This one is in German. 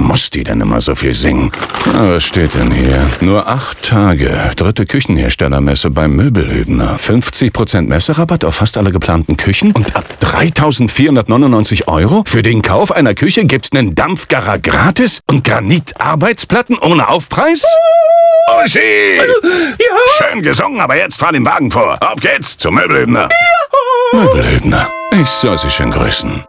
muss die denn immer so viel singen? Na, was steht denn hier? Nur acht Tage. Dritte Küchenherstellermesse beim Möbelhübner. 50% Messerabatt auf fast alle geplanten Küchen und ab 3.499 Euro für den Kauf einer Küche gibt's nen Dampfgarer gratis und Granitarbeitsplatten ohne Aufpreis? Uschi! Ja? Schön gesungen, aber jetzt fahr den Wagen vor. Auf geht's zum Möbelhübner. Ja. Möbelhübner. Ich soll Sie schön grüßen.